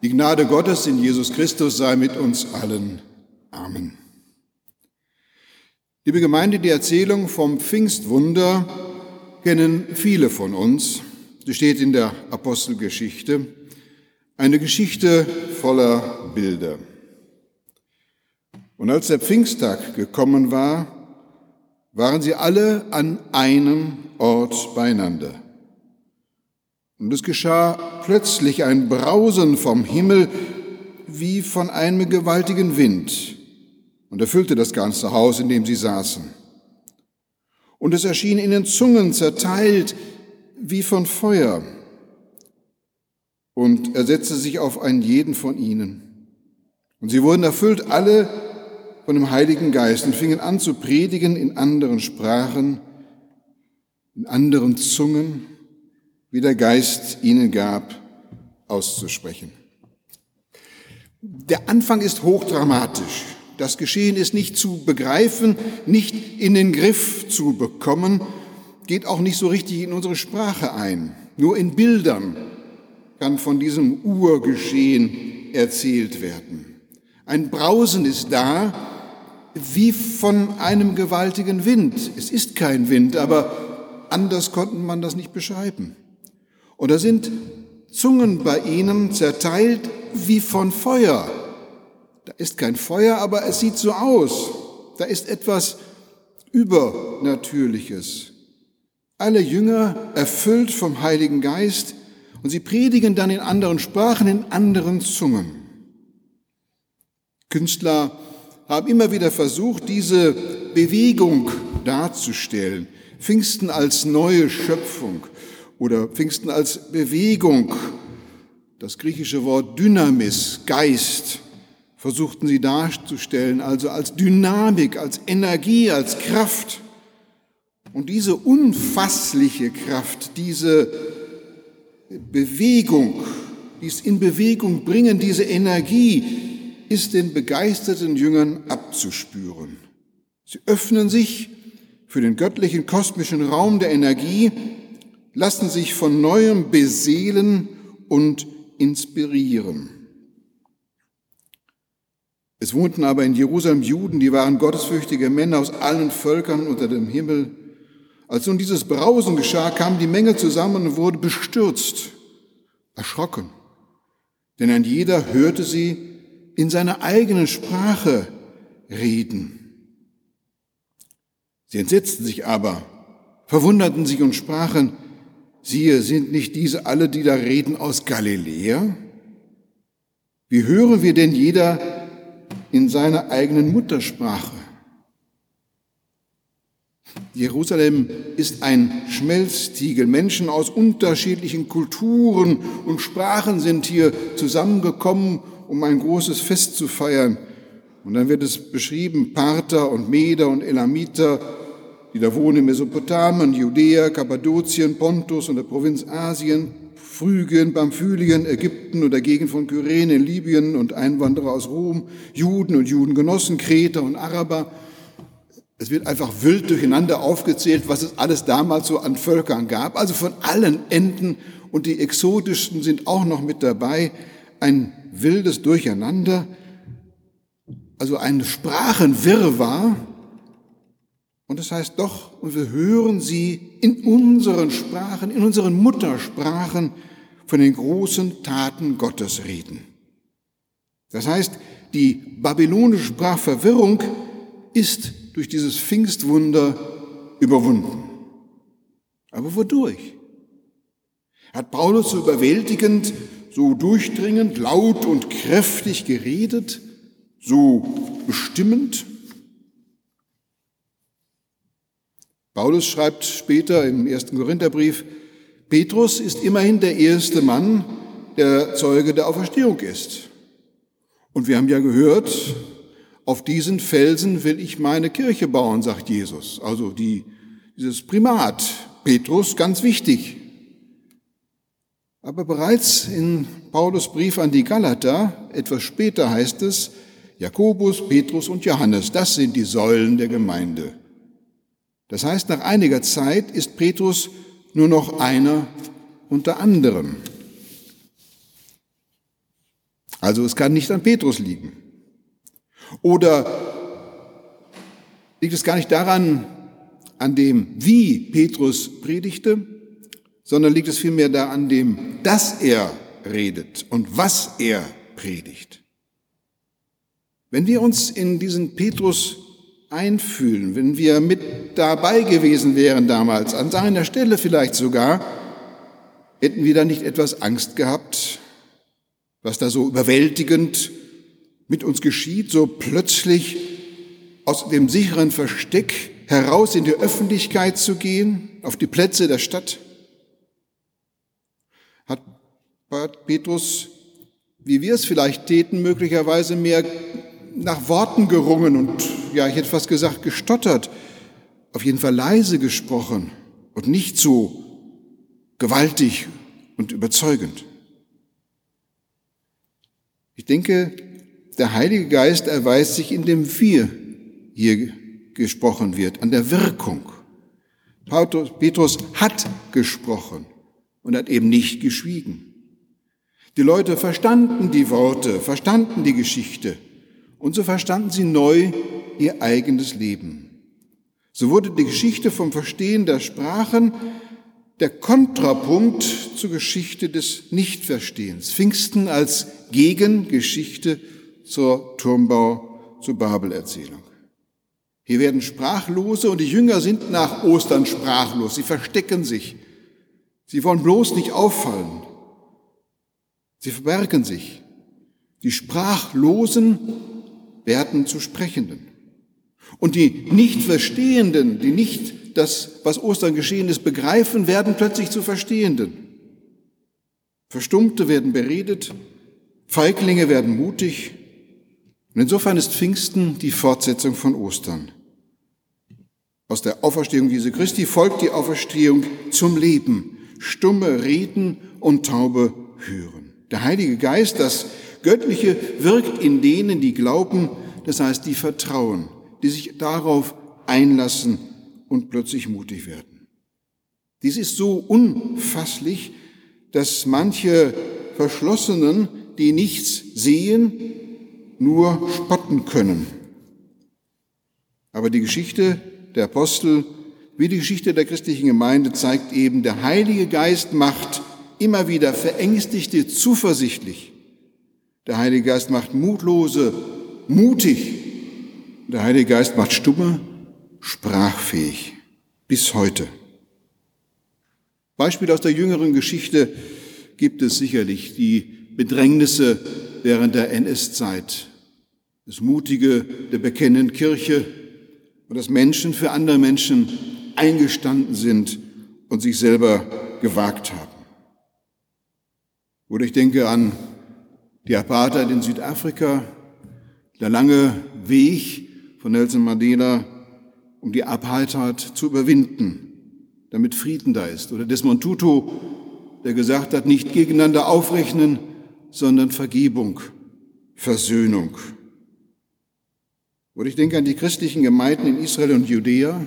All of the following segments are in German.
Die Gnade Gottes in Jesus Christus sei mit uns allen. Amen. Liebe Gemeinde, die Erzählung vom Pfingstwunder kennen viele von uns. Sie steht in der Apostelgeschichte. Eine Geschichte voller Bilder. Und als der Pfingsttag gekommen war, waren sie alle an einem Ort beieinander. Und es geschah plötzlich ein Brausen vom Himmel wie von einem gewaltigen Wind und erfüllte das ganze Haus, in dem sie saßen. Und es erschien ihnen Zungen zerteilt wie von Feuer und er setzte sich auf einen jeden von ihnen. Und sie wurden erfüllt alle von dem Heiligen Geist und fingen an zu predigen in anderen Sprachen, in anderen Zungen wie der Geist ihnen gab, auszusprechen. Der Anfang ist hochdramatisch. Das Geschehen ist nicht zu begreifen, nicht in den Griff zu bekommen, geht auch nicht so richtig in unsere Sprache ein. Nur in Bildern kann von diesem Urgeschehen erzählt werden. Ein Brausen ist da, wie von einem gewaltigen Wind. Es ist kein Wind, aber anders konnte man das nicht beschreiben. Und da sind Zungen bei ihnen zerteilt wie von Feuer. Da ist kein Feuer, aber es sieht so aus. Da ist etwas Übernatürliches. Alle Jünger erfüllt vom Heiligen Geist und sie predigen dann in anderen Sprachen, in anderen Zungen. Künstler haben immer wieder versucht, diese Bewegung darzustellen. Pfingsten als neue Schöpfung oder Pfingsten als Bewegung. Das griechische Wort Dynamis, Geist, versuchten sie darzustellen, also als Dynamik, als Energie, als Kraft. Und diese unfassliche Kraft, diese Bewegung, dies in Bewegung bringen, diese Energie, ist den begeisterten Jüngern abzuspüren. Sie öffnen sich für den göttlichen kosmischen Raum der Energie, lassen sich von neuem beseelen und inspirieren. Es wohnten aber in Jerusalem Juden, die waren gottesfürchtige Männer aus allen Völkern unter dem Himmel. Als nun dieses Brausen geschah, kam die Menge zusammen und wurde bestürzt, erschrocken. Denn ein jeder hörte sie in seiner eigenen Sprache reden. Sie entsetzten sich aber, verwunderten sich und sprachen, siehe, sind nicht diese alle, die da reden, aus Galiläa? Wie hören wir denn jeder in seiner eigenen Muttersprache? Jerusalem ist ein Schmelztiegel. Menschen aus unterschiedlichen Kulturen und Sprachen sind hier zusammengekommen, um ein großes Fest zu feiern. Und dann wird es beschrieben, Parther und Meder und Elamiter, die da wohnen in Mesopotamien, Judäa, Kappadokien, Pontus und der Provinz Asien, Phrygien, Pamphylien, Ägypten und der Gegend von Kyrene, Libyen und Einwanderer aus Rom, Juden und Judengenossen, Kreter und Araber. Es wird einfach wild durcheinander aufgezählt, was es alles damals so an Völkern gab. Also von allen Enden und die exotischsten sind auch noch mit dabei. Ein wildes Durcheinander, also ein Sprachenwirrwarr. Und das heißt doch, und wir hören sie in unseren Sprachen, in unseren Muttersprachen von den großen Taten Gottes reden. Das heißt, die babylonische Sprachverwirrung ist durch dieses Pfingstwunder überwunden. Aber wodurch? Hat Paulus so überwältigend so durchdringend, laut und kräftig geredet, so bestimmend? Paulus schreibt später im ersten Korintherbrief, Petrus ist immerhin der erste Mann, der Zeuge der Auferstehung ist. Und wir haben ja gehört, auf diesen Felsen will ich meine Kirche bauen, sagt Jesus. Also die, dieses Primat, Petrus, ganz wichtig. Aber bereits in Paulus Brief an die Galater, etwas später heißt es, Jakobus, Petrus und Johannes, das sind die Säulen der Gemeinde. Das heißt, nach einiger Zeit ist Petrus nur noch einer unter anderen. Also es kann nicht an Petrus liegen. Oder liegt es gar nicht daran, an dem, wie Petrus predigte, sondern liegt es vielmehr da an dem, dass er redet und was er predigt. Wenn wir uns in diesen Petrus einfühlen, wenn wir mit dabei gewesen wären damals, an seiner Stelle vielleicht sogar, hätten wir da nicht etwas Angst gehabt, was da so überwältigend mit uns geschieht, so plötzlich aus dem sicheren Versteck heraus in die Öffentlichkeit zu gehen, auf die Plätze der Stadt? Hat Petrus, wie wir es vielleicht täten, möglicherweise mehr nach Worten gerungen und, ja, ich hätte fast gesagt, gestottert, auf jeden Fall leise gesprochen und nicht so gewaltig und überzeugend. Ich denke, der Heilige Geist erweist sich in dem Wir hier gesprochen wird, an der Wirkung. Petrus hat gesprochen und hat eben nicht geschwiegen. Die Leute verstanden die Worte, verstanden die Geschichte und so verstanden sie neu ihr eigenes Leben. So wurde die Geschichte vom Verstehen der Sprachen der Kontrapunkt zur Geschichte des Nichtverstehens. Pfingsten als Gegengeschichte zur Turmbau, zur Babelerzählung. Hier werden Sprachlose und die Jünger sind nach Ostern sprachlos. Sie verstecken sich. Sie wollen bloß nicht auffallen. Sie verbergen sich. Die Sprachlosen werden zu Sprechenden. Und die Nichtverstehenden, die nicht das, was Ostern geschehen ist, begreifen, werden plötzlich zu Verstehenden. Verstummte werden beredet, Feiglinge werden mutig. Und insofern ist Pfingsten die Fortsetzung von Ostern. Aus der Auferstehung Jesu Christi folgt die Auferstehung zum Leben. Stumme reden und taube hören. Der Heilige Geist, das Göttliche, wirkt in denen, die glauben, das heißt, die vertrauen, die sich darauf einlassen und plötzlich mutig werden. Dies ist so unfasslich, dass manche Verschlossenen, die nichts sehen, nur spotten können. Aber die Geschichte der Apostel wie die Geschichte der christlichen Gemeinde zeigt eben, der Heilige Geist macht immer wieder Verängstigte zuversichtlich. Der Heilige Geist macht Mutlose mutig. Der Heilige Geist macht Stumme sprachfähig. Bis heute. Beispiele aus der jüngeren Geschichte gibt es sicherlich. Die Bedrängnisse während der NS-Zeit. Das Mutige der bekennenden Kirche, und dass Menschen für andere Menschen eingestanden sind und sich selber gewagt haben. Oder ich denke an die Apartheid in Südafrika, der lange Weg von Nelson Mandela, um die Apartheid zu überwinden, damit Frieden da ist. Oder Desmond Tutu, der gesagt hat, nicht gegeneinander aufrechnen, sondern Vergebung, Versöhnung. Oder ich denke an die christlichen Gemeinden in Israel und Judäa.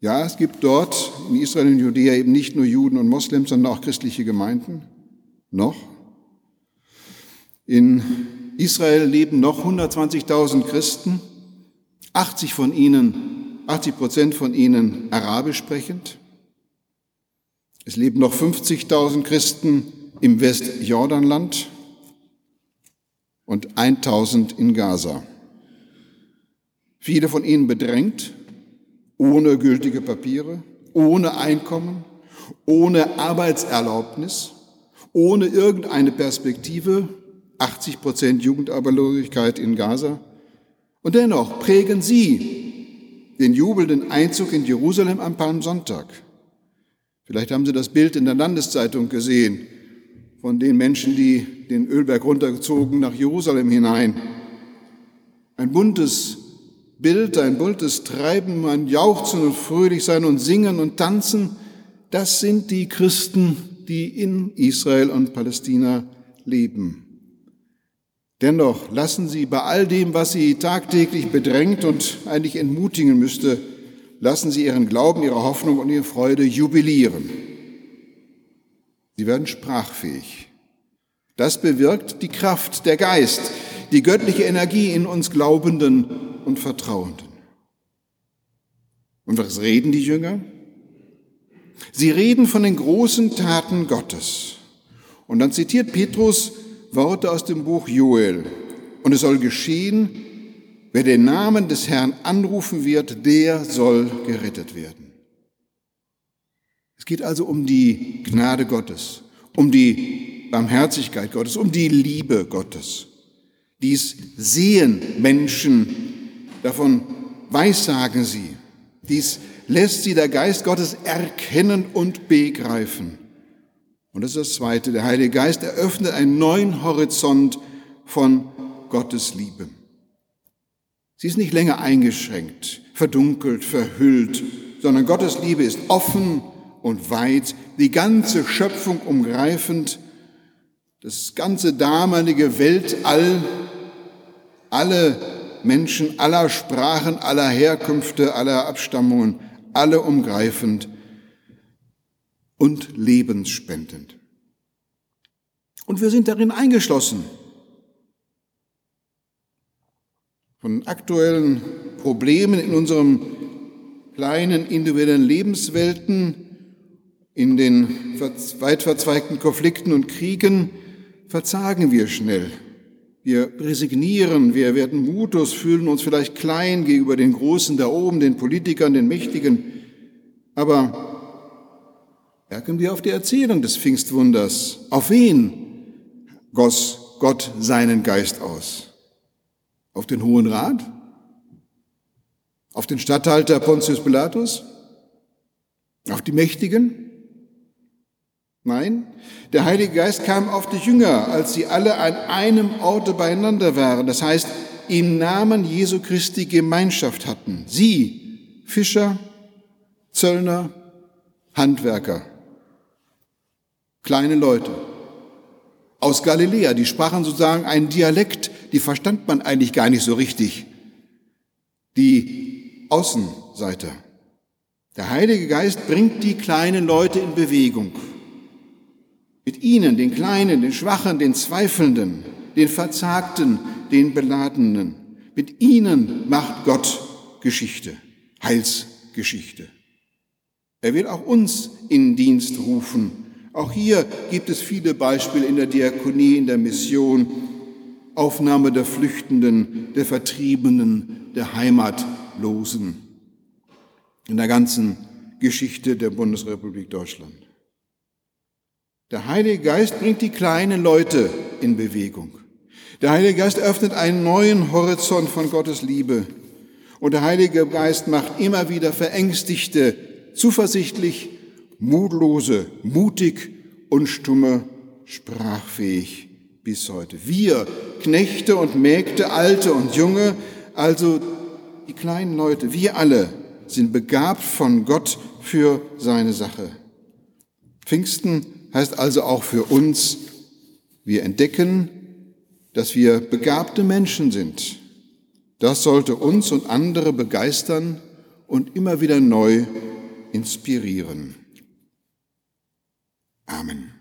Ja, es gibt dort in Israel und Judäa eben nicht nur Juden und Moslems, sondern auch christliche Gemeinden. Noch. In Israel leben noch 120.000 Christen, 80 von ihnen, 80 Prozent von ihnen arabisch sprechend. Es leben noch 50.000 Christen im Westjordanland und 1.000 in Gaza. Viele von ihnen bedrängt, ohne gültige Papiere, ohne Einkommen, ohne Arbeitserlaubnis, ohne irgendeine Perspektive, 80 Prozent Jugendarbeitslosigkeit in Gaza. Und dennoch prägen sie den jubelnden Einzug in Jerusalem am Palmsonntag. Vielleicht haben Sie das Bild in der Landeszeitung gesehen von den Menschen, die den Ölberg runtergezogen nach Jerusalem hinein. Ein buntes Bild, ein buntes Treiben, ein Jauchzen und fröhlich sein und singen und tanzen, das sind die Christen, die in Israel und Palästina leben. Dennoch lassen Sie bei all dem, was Sie tagtäglich bedrängt und eigentlich entmutigen müsste, lassen Sie Ihren Glauben, Ihre Hoffnung und Ihre Freude jubilieren. Sie werden sprachfähig. Das bewirkt die Kraft, der Geist, die göttliche Energie in uns Glaubenden und Vertrauenden. Und was reden die Jünger? Sie reden von den großen Taten Gottes. Und dann zitiert Petrus Worte aus dem Buch Joel. Und es soll geschehen, wer den Namen des Herrn anrufen wird, der soll gerettet werden. Es geht also um die Gnade Gottes, um die Barmherzigkeit Gottes, um die Liebe Gottes. Dies sehen Menschen, davon weissagen sie. Dies lässt sie der Geist Gottes erkennen und begreifen. Und das ist das Zweite. Der Heilige Geist eröffnet einen neuen Horizont von Gottes Liebe. Sie ist nicht länger eingeschränkt, verdunkelt, verhüllt, sondern Gottes Liebe ist offen und weit, die ganze Schöpfung umgreifend, das ganze damalige Weltall, alle Menschen aller Sprachen, aller Herkünfte, aller Abstammungen, alle umgreifend und lebensspendend. Und wir sind darin eingeschlossen. Von aktuellen Problemen in unserem kleinen individuellen Lebenswelten, in den weit verzweigten Konflikten und Kriegen verzagen wir schnell. Wir resignieren, wir werden mutlos, fühlen uns vielleicht klein gegenüber den Großen da oben, den Politikern, den Mächtigen. Aber merken wir auf die Erzählung des Pfingstwunders. Auf wen goss Gott seinen Geist aus? Auf den Hohen Rat? Auf den Statthalter Pontius Pilatus? Auf die Mächtigen? Nein, der Heilige Geist kam auf die Jünger, als sie alle an einem Orte beieinander waren. Das heißt, im Namen Jesu Christi Gemeinschaft hatten. Sie, Fischer, Zöllner, Handwerker kleine Leute aus Galiläa, die sprachen sozusagen einen Dialekt, die verstand man eigentlich gar nicht so richtig. Die Außenseiter. Der Heilige Geist bringt die kleinen Leute in Bewegung. Mit ihnen, den Kleinen, den Schwachen, den Zweifelnden, den Verzagten, den Beladenen. Mit ihnen macht Gott Geschichte, Heilsgeschichte. Er will auch uns in Dienst rufen auch hier gibt es viele Beispiele in der Diakonie, in der Mission, Aufnahme der Flüchtenden, der Vertriebenen, der Heimatlosen, in der ganzen Geschichte der Bundesrepublik Deutschland. Der Heilige Geist bringt die kleinen Leute in Bewegung. Der Heilige Geist öffnet einen neuen Horizont von Gottes Liebe. Und der Heilige Geist macht immer wieder Verängstigte zuversichtlich Mutlose, mutig und stumme, sprachfähig bis heute. Wir, Knechte und Mägde, Alte und Junge, also die kleinen Leute, wir alle sind begabt von Gott für seine Sache. Pfingsten heißt also auch für uns, wir entdecken, dass wir begabte Menschen sind. Das sollte uns und andere begeistern und immer wieder neu inspirieren. Amen.